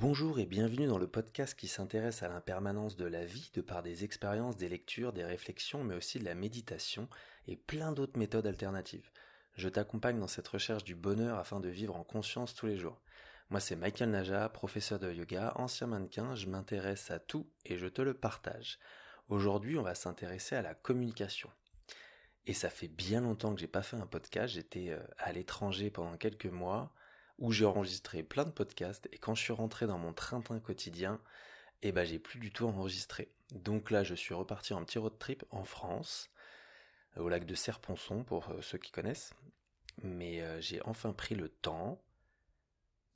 Bonjour et bienvenue dans le podcast qui s'intéresse à l'impermanence de la vie de par des expériences, des lectures, des réflexions, mais aussi de la méditation et plein d'autres méthodes alternatives. Je t'accompagne dans cette recherche du bonheur afin de vivre en conscience tous les jours. Moi c'est Michael Naja, professeur de yoga, ancien mannequin, je m'intéresse à tout et je te le partage. Aujourd'hui on va s'intéresser à la communication. Et ça fait bien longtemps que j'ai pas fait un podcast, j'étais euh, à l'étranger pendant quelques mois, où j'ai enregistré plein de podcasts et quand je suis rentré dans mon train-train quotidien, eh ben j'ai plus du tout enregistré. Donc là, je suis reparti en petit road trip en France, au lac de Serponçon pour euh, ceux qui connaissent. Mais euh, j'ai enfin pris le temps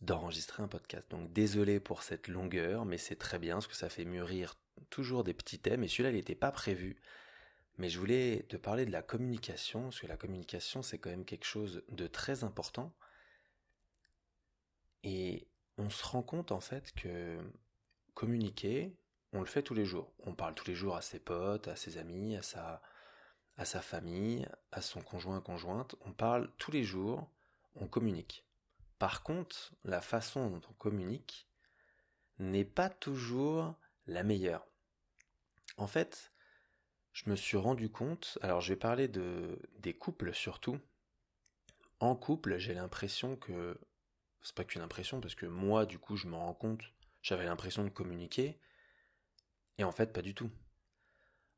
d'enregistrer un podcast. Donc désolé pour cette longueur, mais c'est très bien parce que ça fait mûrir toujours des petits thèmes et celui-là il n'était pas prévu. Mais je voulais te parler de la communication, parce que la communication c'est quand même quelque chose de très important. Et on se rend compte en fait que communiquer, on le fait tous les jours. On parle tous les jours à ses potes, à ses amis, à sa, à sa famille, à son conjoint, conjointe. On parle tous les jours, on communique. Par contre, la façon dont on communique n'est pas toujours la meilleure. En fait, je me suis rendu compte, alors je vais parler de des couples surtout. En couple, j'ai l'impression que c'est pas qu'une impression, parce que moi, du coup, je me rends compte, j'avais l'impression de communiquer, et en fait, pas du tout.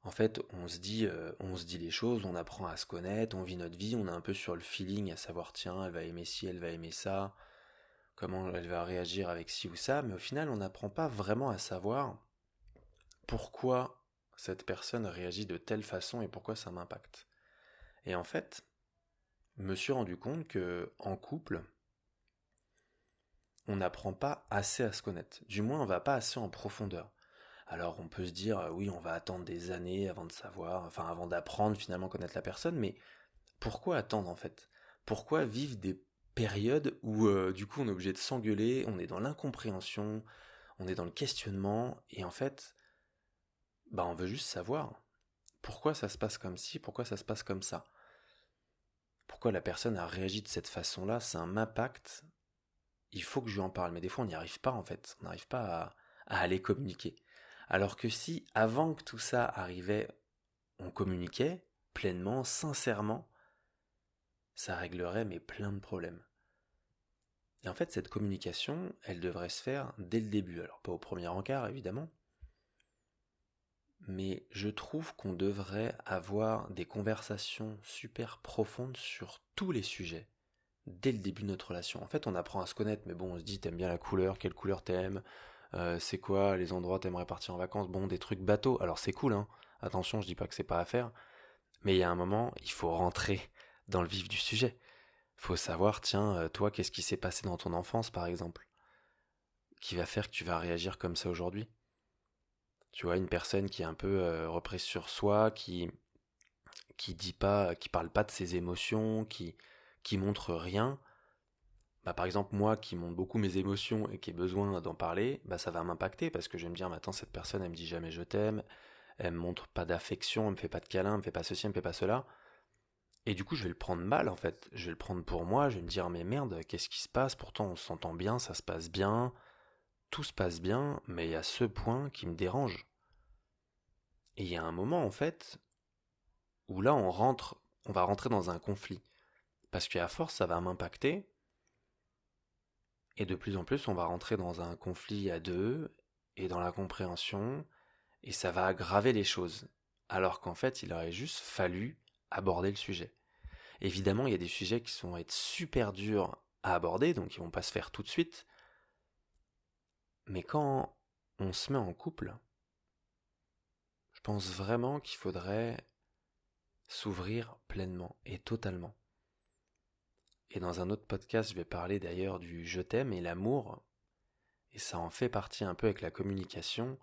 En fait, on se dit, euh, on se dit les choses, on apprend à se connaître, on vit notre vie, on est un peu sur le feeling, à savoir tiens, elle va aimer ci, elle va aimer ça, comment elle va réagir avec ci ou ça, mais au final, on n'apprend pas vraiment à savoir pourquoi cette personne réagit de telle façon et pourquoi ça m'impacte. Et en fait, me suis rendu compte que en couple, on n'apprend pas assez à se connaître. Du moins, on va pas assez en profondeur. Alors, on peut se dire, euh, oui, on va attendre des années avant de savoir, enfin, avant d'apprendre finalement à connaître la personne, mais pourquoi attendre en fait? Pourquoi vivre des périodes où, euh, du coup, on est obligé de s'engueuler, on est dans l'incompréhension, on est dans le questionnement, et en fait, bah, on veut juste savoir pourquoi ça se passe comme ci, pourquoi ça se passe comme ça? Pourquoi la personne a réagi de cette façon-là, ça m'impacte il faut que je lui en parle. Mais des fois, on n'y arrive pas, en fait. On n'arrive pas à, aller communiquer. Alors que si, avant que tout ça arrivait, on communiquait pleinement, sincèrement, ça réglerait mais plein de problèmes. Et en fait, cette communication, elle devrait se faire dès le début. Alors, pas au premier encart, évidemment. Mais je trouve qu'on devrait avoir des conversations super profondes sur tous les sujets dès le début de notre relation. En fait, on apprend à se connaître, mais bon, on se dit, t'aimes bien la couleur, quelle couleur t'aimes, euh, c'est quoi les endroits t'aimerais partir en vacances, bon, des trucs bateaux. Alors c'est cool, hein. Attention, je dis pas que c'est pas à faire, mais il y a un moment, il faut rentrer dans le vif du sujet. Faut savoir, tiens, euh, toi, qu'est-ce qui s'est passé dans ton enfance, par exemple, qui va faire que tu vas réagir comme ça aujourd'hui? Tu vois, une personne qui est un peu euh, reprise sur soi, qui qui dit pas, qui parle pas de ses émotions, qui qui montre rien, bah par exemple moi qui montre beaucoup mes émotions et qui ai besoin d'en parler, bah ça va m'impacter parce que je vais me dire maintenant cette personne elle me dit jamais je t'aime, elle me montre pas d'affection, elle me fait pas de câlin, elle me fait pas ceci, elle me fait pas cela. Et du coup je vais le prendre mal en fait, je vais le prendre pour moi, je vais me dire mais merde, qu'est-ce qui se passe? Pourtant on s'entend bien, ça se passe bien, tout se passe bien, mais il y a ce point qui me dérange. Et il y a un moment en fait où là on rentre, on va rentrer dans un conflit. Parce qu'à force, ça va m'impacter. Et de plus en plus, on va rentrer dans un conflit à deux et dans la compréhension, et ça va aggraver les choses. Alors qu'en fait, il aurait juste fallu aborder le sujet. Évidemment, il y a des sujets qui vont être super durs à aborder, donc ils vont pas se faire tout de suite. Mais quand on se met en couple, je pense vraiment qu'il faudrait s'ouvrir pleinement et totalement. Et dans un autre podcast, je vais parler d'ailleurs du je t'aime et l'amour. Et ça en fait partie un peu avec la communication.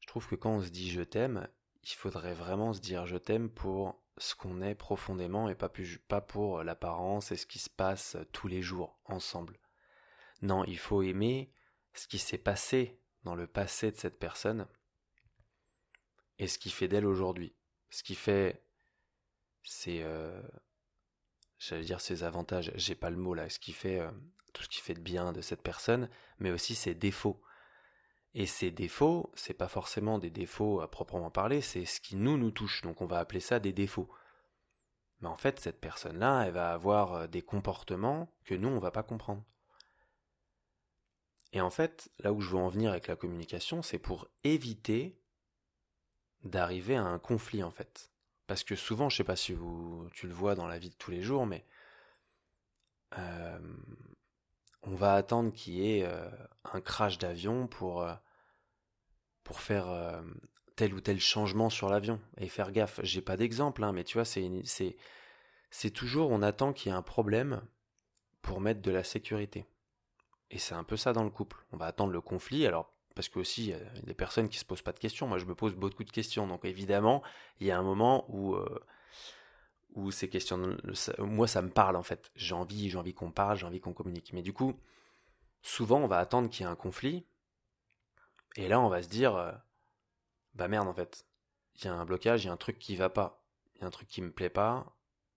Je trouve que quand on se dit je t'aime, il faudrait vraiment se dire je t'aime pour ce qu'on est profondément et pas, plus, pas pour l'apparence et ce qui se passe tous les jours ensemble. Non, il faut aimer ce qui s'est passé dans le passé de cette personne et ce qui fait d'elle aujourd'hui. Ce qui fait, c'est euh, j'allais dire ses avantages, j'ai pas le mot là, ce qui fait euh, tout ce qui fait de bien de cette personne, mais aussi ses défauts. Et ces défauts, c'est pas forcément des défauts à proprement parler, c'est ce qui nous nous touche. Donc on va appeler ça des défauts. Mais en fait, cette personne-là, elle va avoir euh, des comportements que nous, on va pas comprendre. Et en fait, là où je veux en venir avec la communication, c'est pour éviter d'arriver à un conflit, en fait. Parce que souvent, je sais pas si tu le vois dans la vie de tous les jours, mais euh, on va attendre qu'il y ait euh, un crash d'avion pour, euh, faire tel ou tel changement sur l'avion et faire gaffe. J'ai pas d'exemple, hein, mais tu vois, c'est toujours on attend qu'il y ait un problème pour mettre de la sécurité. Et c'est un peu ça dans le couple. On va attendre le conflit. Alors, parce que aussi, il y a des personnes qui se posent pas de questions. Moi, je me pose beaucoup de questions. Donc, évidemment, il y a un moment où, euh, où ces questions, moi, ça me parle en fait. J'ai envie, j'ai envie qu'on parle, j'ai envie qu'on communique. Mais du coup, souvent, on va attendre qu'il y ait un conflit. Et là, on va se dire, euh, bah merde, en fait, il y a un blocage, il y a un truc qui va pas, il y a un truc qui me plaît pas.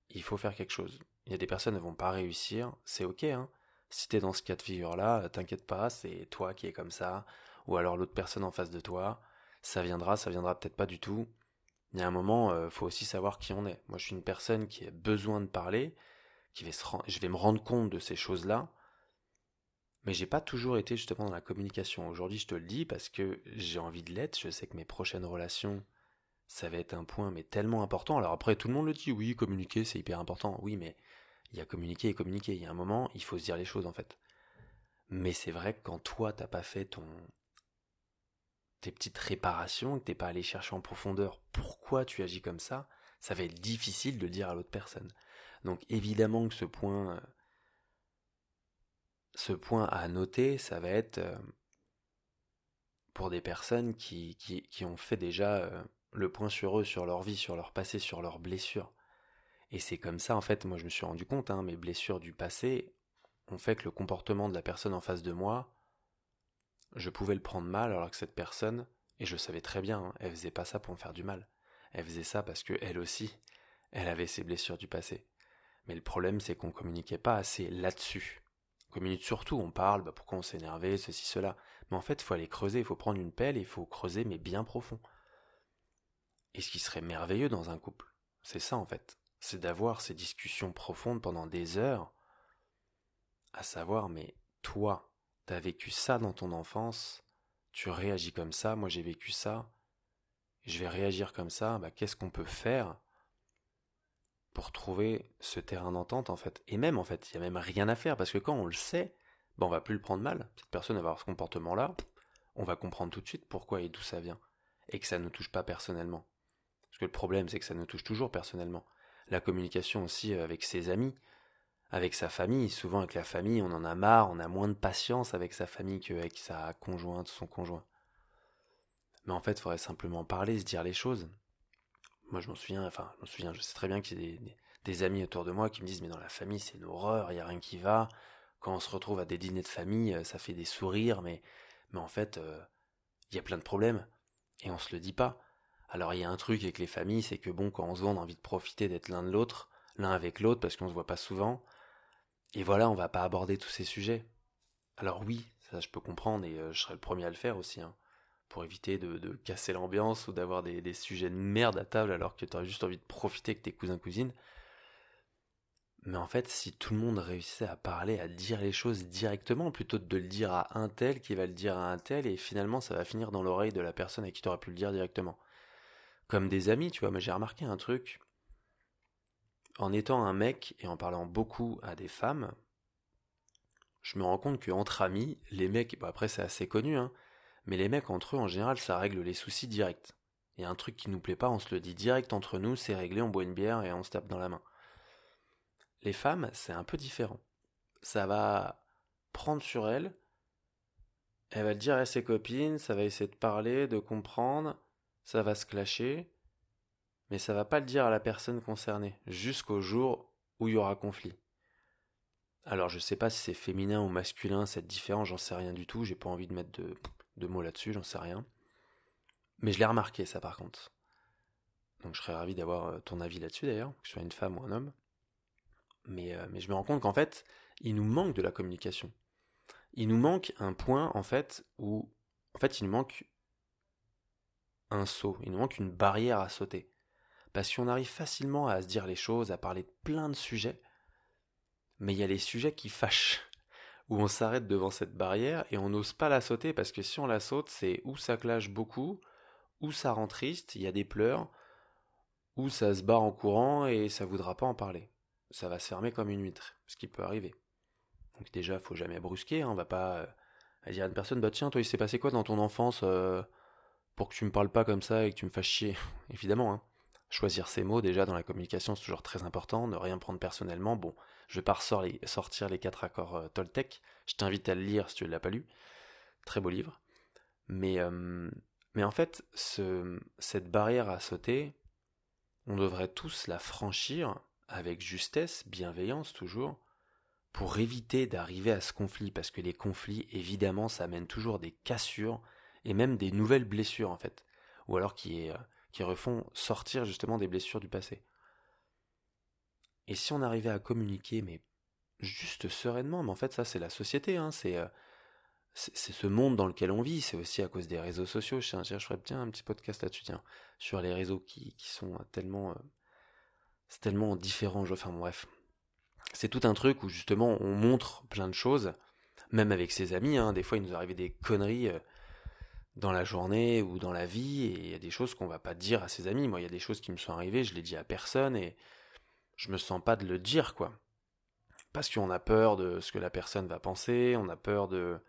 Il faut faire quelque chose. Il y a des personnes qui ne vont pas réussir. C'est ok, hein si t'es dans ce cas de figure-là, t'inquiète pas, c'est toi qui es comme ça, ou alors l'autre personne en face de toi, ça viendra, ça viendra peut-être pas du tout. Il y a un moment, il euh, faut aussi savoir qui on est. Moi, je suis une personne qui a besoin de parler, qui je vais me rendre compte de ces choses-là, mais j'ai pas toujours été justement dans la communication. Aujourd'hui, je te le dis parce que j'ai envie de l'être. Je sais que mes prochaines relations, ça va être un point mais tellement important. Alors après, tout le monde le dit, oui, communiquer, c'est hyper important. Oui, mais il y a communiquer et communiquer. Il y a un moment, il faut se dire les choses en fait. Mais c'est vrai que quand toi, t'as pas fait ton tes petites réparations, que t'es pas allé chercher en profondeur pourquoi tu agis comme ça, ça va être difficile de le dire à l'autre personne. Donc évidemment que ce point, ce point à noter, ça va être euh, pour des personnes qui, qui, qui ont fait déjà euh, le point sur eux, sur leur vie, sur leur passé, sur leurs blessures. Et c'est comme ça, en fait, moi je me suis rendu compte, hein, mes blessures du passé ont fait que le comportement de la personne en face de moi, je pouvais le prendre mal, alors que cette personne, et je savais très bien, hein, elle faisait pas ça pour me faire du mal. Elle faisait ça parce que elle aussi, elle avait ses blessures du passé. Mais le problème, c'est qu'on communiquait pas assez là-dessus. On communique surtout, on parle, bah, pourquoi on s'est énervé, ceci, cela. Mais en fait, il faut aller creuser, il faut prendre une pelle il faut creuser, mais bien profond. Et ce qui serait merveilleux dans un couple, c'est ça en fait c'est d'avoir ces discussions profondes pendant des heures, à savoir, mais toi, t'as vécu ça dans ton enfance, tu réagis comme ça, moi j'ai vécu ça, je vais réagir comme ça, bah, qu'est-ce qu'on peut faire pour trouver ce terrain d'entente en fait? Et même en fait, il n'y a même rien à faire, parce que quand on le sait, bah, on va plus le prendre mal. Cette personne va avoir ce comportement-là, on va comprendre tout de suite pourquoi et d'où ça vient, et que ça ne nous touche pas personnellement. Parce que le problème, c'est que ça nous touche toujours personnellement. La communication aussi euh, avec ses amis, avec sa famille. Souvent avec la famille, on en a marre, on a moins de patience avec sa famille qu'avec sa conjointe, son conjoint. Mais en fait, il faudrait simplement parler, se dire les choses. Moi, je m'en souviens, enfin, je m'en souviens, je sais très bien qu'il y a des, amis autour de moi qui me disent, mais dans la famille, c'est une horreur, il n'y a rien qui va. Quand on se retrouve à des dîners de famille, euh, ça fait des sourires, mais, mais en fait, euh, il y a plein de problèmes. Et on se le dit pas. Alors il y a un truc avec les familles, c'est que bon, quand on se voit, on a envie de profiter d'être l'un de l'autre, l'un avec l'autre, parce qu'on se voit pas souvent. Et voilà, on va pas aborder tous ces sujets. Alors oui, ça je peux comprendre, et euh, je serais le premier à le faire aussi, hein, pour éviter de, casser l'ambiance ou d'avoir des, sujets de merde à table alors que tu juste envie de profiter avec tes cousins cousines. Mais en fait, si tout le monde réussissait à parler, à dire les choses directement, plutôt que de le dire à un tel qui va le dire à un tel, et finalement ça va finir dans l'oreille de la personne à qui tu pu le dire directement comme des amis, tu vois. Mais j'ai remarqué un truc. En étant un mec et en parlant beaucoup à des femmes, je me rends compte qu'entre amis, les mecs, bon après c'est assez connu, hein, mais les mecs entre eux en général ça règle les soucis direct. Il y a un truc qui nous plaît pas, on se le dit direct entre nous, c'est réglé, on boit une bière et on se tape dans la main. Les femmes, c'est un peu différent. Ça va prendre sur elles, elle va le dire à ses copines, ça va essayer de parler, de comprendre, ça va se clasher, mais ça va pas le dire à la personne concernée, jusqu'au jour où il y aura conflit. Alors je sais pas si c'est féminin ou masculin cette différence, j'en sais rien du tout, j'ai pas envie de mettre de, mots là-dessus, j'en sais rien. Mais je l'ai remarqué ça par contre. Donc je serais ravi d'avoir euh, ton avis là-dessus d'ailleurs, que ce soit une femme ou un homme. Mais, euh, mais je me rends compte qu'en fait, il nous manque de la communication. Il nous manque un point, en fait, où, en fait, il nous manque un saut, il nous manque une barrière à sauter. Parce qu'on arrive facilement à se dire les choses, à parler de plein de sujets, mais il y a les sujets qui fâchent, où on s'arrête devant cette barrière et on n'ose pas la sauter parce que si on la saute, c'est où ça clash beaucoup, ou ça rend triste, il y a des pleurs, ou ça se barre en courant et ça voudra pas en parler. Ça va se fermer comme une huître, ce qui peut arriver. Donc déjà, faut jamais brusquer, hein, on va pas euh, dire à une personne, bah tiens, toi il s'est passé quoi dans ton enfance euh, pour que tu me parles pas comme ça et que tu me fasses chier? Évidemment, hein. Choisir ses mots déjà dans la communication c'est toujours très important, ne rien prendre personnellement. Bon, je vais pas sortir les quatre accords euh, Toltec, je t'invite à le lire si tu ne l'as pas lu. Très beau livre. Mais, mais en fait, ce, cette barrière à sauter, on devrait tous la franchir avec justesse, bienveillance toujours, pour éviter d'arriver à ce conflit, parce que les conflits, évidemment, ça amène toujours des cassures et même des nouvelles blessures en fait, ou alors qui, euh, qui refont sortir justement des blessures du passé. Et si on arrivait à communiquer, mais juste sereinement, mais en fait ça c'est la société, hein, c'est euh, c'est ce monde dans lequel on vit, c'est aussi à cause des réseaux sociaux. Je, je ferais bien un petit podcast là-dessus, tiens, sur les réseaux qui, sont tellement, euh, c'est tellement différent. Enfin bref, c'est tout un truc où justement on montre plein de choses, même avec ses amis. Hein, des fois, il nous arrive des conneries euh, dans la journée ou dans la vie, et il y a des choses qu'on va pas dire à ses amis. Moi, il y a des choses qui me sont arrivées, je les dis à personne, et je me sens pas de le dire, quoi. Parce qu'on a peur de ce que la personne va penser, on a peur de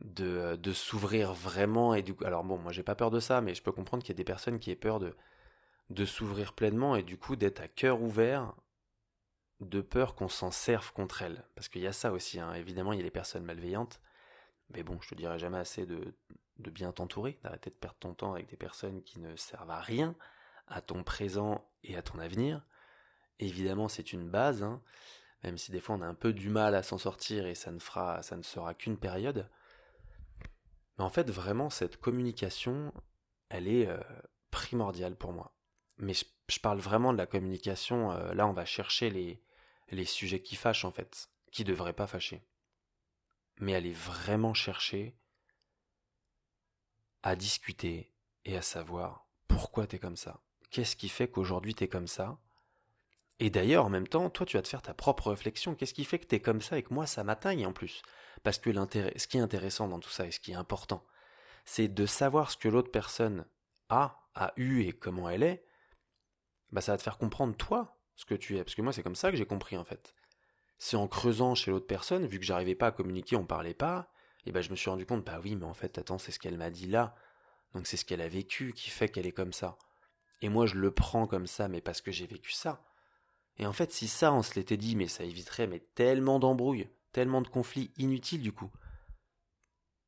de, de s'ouvrir vraiment et du coup alors bon moi j'ai pas peur de ça mais je peux comprendre qu'il y a des personnes qui aient peur de de s'ouvrir pleinement et du coup d'être à cœur ouvert de peur qu'on s'en serve contre elles parce qu'il y a ça aussi hein. évidemment il y a les personnes malveillantes mais bon je te dirai jamais assez de, bien t'entourer d'arrêter de perdre ton temps avec des personnes qui ne servent à rien à ton présent et à ton avenir évidemment c'est une base hein, même si des fois on a un peu du mal à s'en sortir et ça ne fera ça ne sera qu'une période mais en fait, vraiment, cette communication, elle est euh, primordiale pour moi. Mais je, parle vraiment de la communication, euh, là on va chercher les, les sujets qui fâchent en fait, qui devraient pas fâcher. Mais aller vraiment chercher à discuter et à savoir pourquoi t'es comme ça. Qu'est-ce qui fait qu'aujourd'hui t'es comme ça? Et d'ailleurs, en même temps, toi tu vas te faire ta propre réflexion. Qu'est-ce qui fait que t'es comme ça et que moi ça m'atteigne en plus? Parce que ce qui est intéressant dans tout ça et ce qui est important, c'est de savoir ce que l'autre personne a, a eu et comment elle est. Bah, ça va te faire comprendre toi ce que tu es. Parce que moi, c'est comme ça que j'ai compris en fait. C'est en creusant chez l'autre personne, vu que j'arrivais pas à communiquer, on parlait pas, et ben je me suis rendu compte, bah oui, mais en fait, attends, c'est ce qu'elle m'a dit là. Donc c'est ce qu'elle a vécu qui fait qu'elle est comme ça. Et moi, je le prends comme ça, mais parce que j'ai vécu ça. Et en fait, si ça, on se l'était dit, mais ça éviterait mais tellement d'embrouilles tellement de conflits inutiles du coup.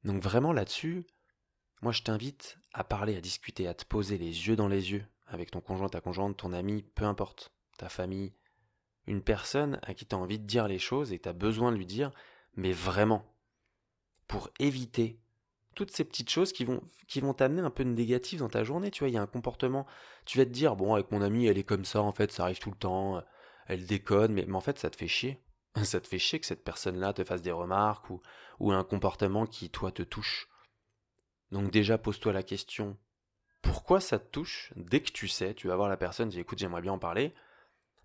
Donc vraiment là-dessus, moi je t'invite à parler, à discuter, à te poser les yeux dans les yeux avec ton conjoint, ta conjointe, ton ami, peu importe, ta famille, une personne à qui tu as envie de dire les choses et tu as besoin de lui dire, mais vraiment, pour éviter toutes ces petites choses qui vont t'amener un peu de négatif dans ta journée, tu vois, il y a un comportement, tu vas te dire bon avec mon ami, elle est comme ça en fait, ça arrive tout le temps, elle déconne mais, mais en fait ça te fait chier. ça te fait chier que cette personne-là te fasse des remarques ou, ou un comportement qui, toi, te touche. Donc déjà, pose-toi la question, pourquoi ça te touche? Dès que tu sais, tu vas voir la personne, dis écoute, j'aimerais bien en parler,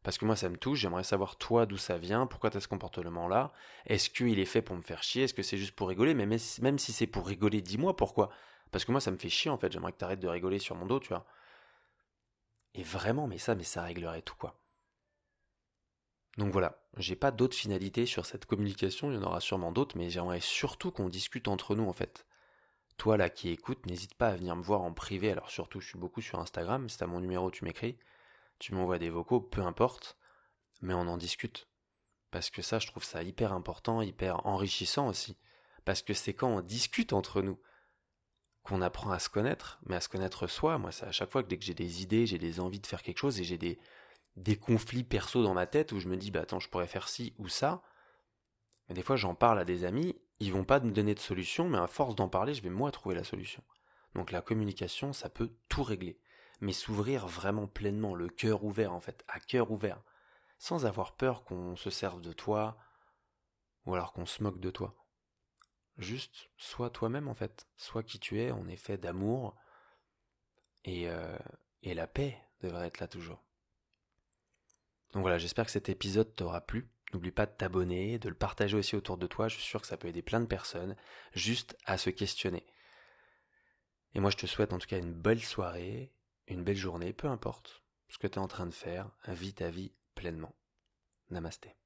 parce que moi ça me touche, j'aimerais savoir toi d'où ça vient, pourquoi tu as ce comportement-là, est-ce qu'il est fait pour me faire chier, est-ce que c'est juste pour rigoler, mais même si c'est pour rigoler, dis-moi pourquoi. Parce que moi ça me fait chier en fait, j'aimerais que tu de rigoler sur mon dos, tu vois. Et vraiment, mais ça, mais ça réglerait tout quoi. Donc voilà, j'ai pas d'autres finalités sur cette communication, il y en aura sûrement d'autres, mais j'aimerais surtout qu'on discute entre nous en fait. Toi là qui écoutes, n'hésite pas à venir me voir en privé, alors surtout je suis beaucoup sur Instagram, si t'as mon numéro tu m'écris, tu m'envoies des vocaux, peu importe, mais on en discute. Parce que ça je trouve ça hyper important, hyper enrichissant aussi. Parce que c'est quand on discute entre nous qu'on apprend à se connaître, mais à se connaître soi. Moi, c'est à chaque fois que dès que j'ai des idées, j'ai des envies de faire quelque chose et j'ai des, conflits perso dans ma tête où je me dis bah attends je pourrais faire ci ou ça mais des fois j'en parle à des amis ils vont pas me donner de solution mais à force d'en parler je vais moi trouver la solution donc la communication ça peut tout régler mais s'ouvrir vraiment pleinement le cœur ouvert en fait à cœur ouvert sans avoir peur qu'on se serve de toi ou alors qu'on se moque de toi. Juste, sois toi-même en fait, sois qui tu es, en effet d'amour, et, euh, et la paix devrait être là toujours. Donc voilà, j'espère que cet épisode t'aura plu. N'oublie pas de t'abonner, de le partager aussi autour de toi. Je suis sûr que ça peut aider plein de personnes juste à se questionner. Et moi, je te souhaite en tout cas une belle soirée, une belle journée, peu importe ce que tu es en train de faire, vis ta vie pleinement. Namasté.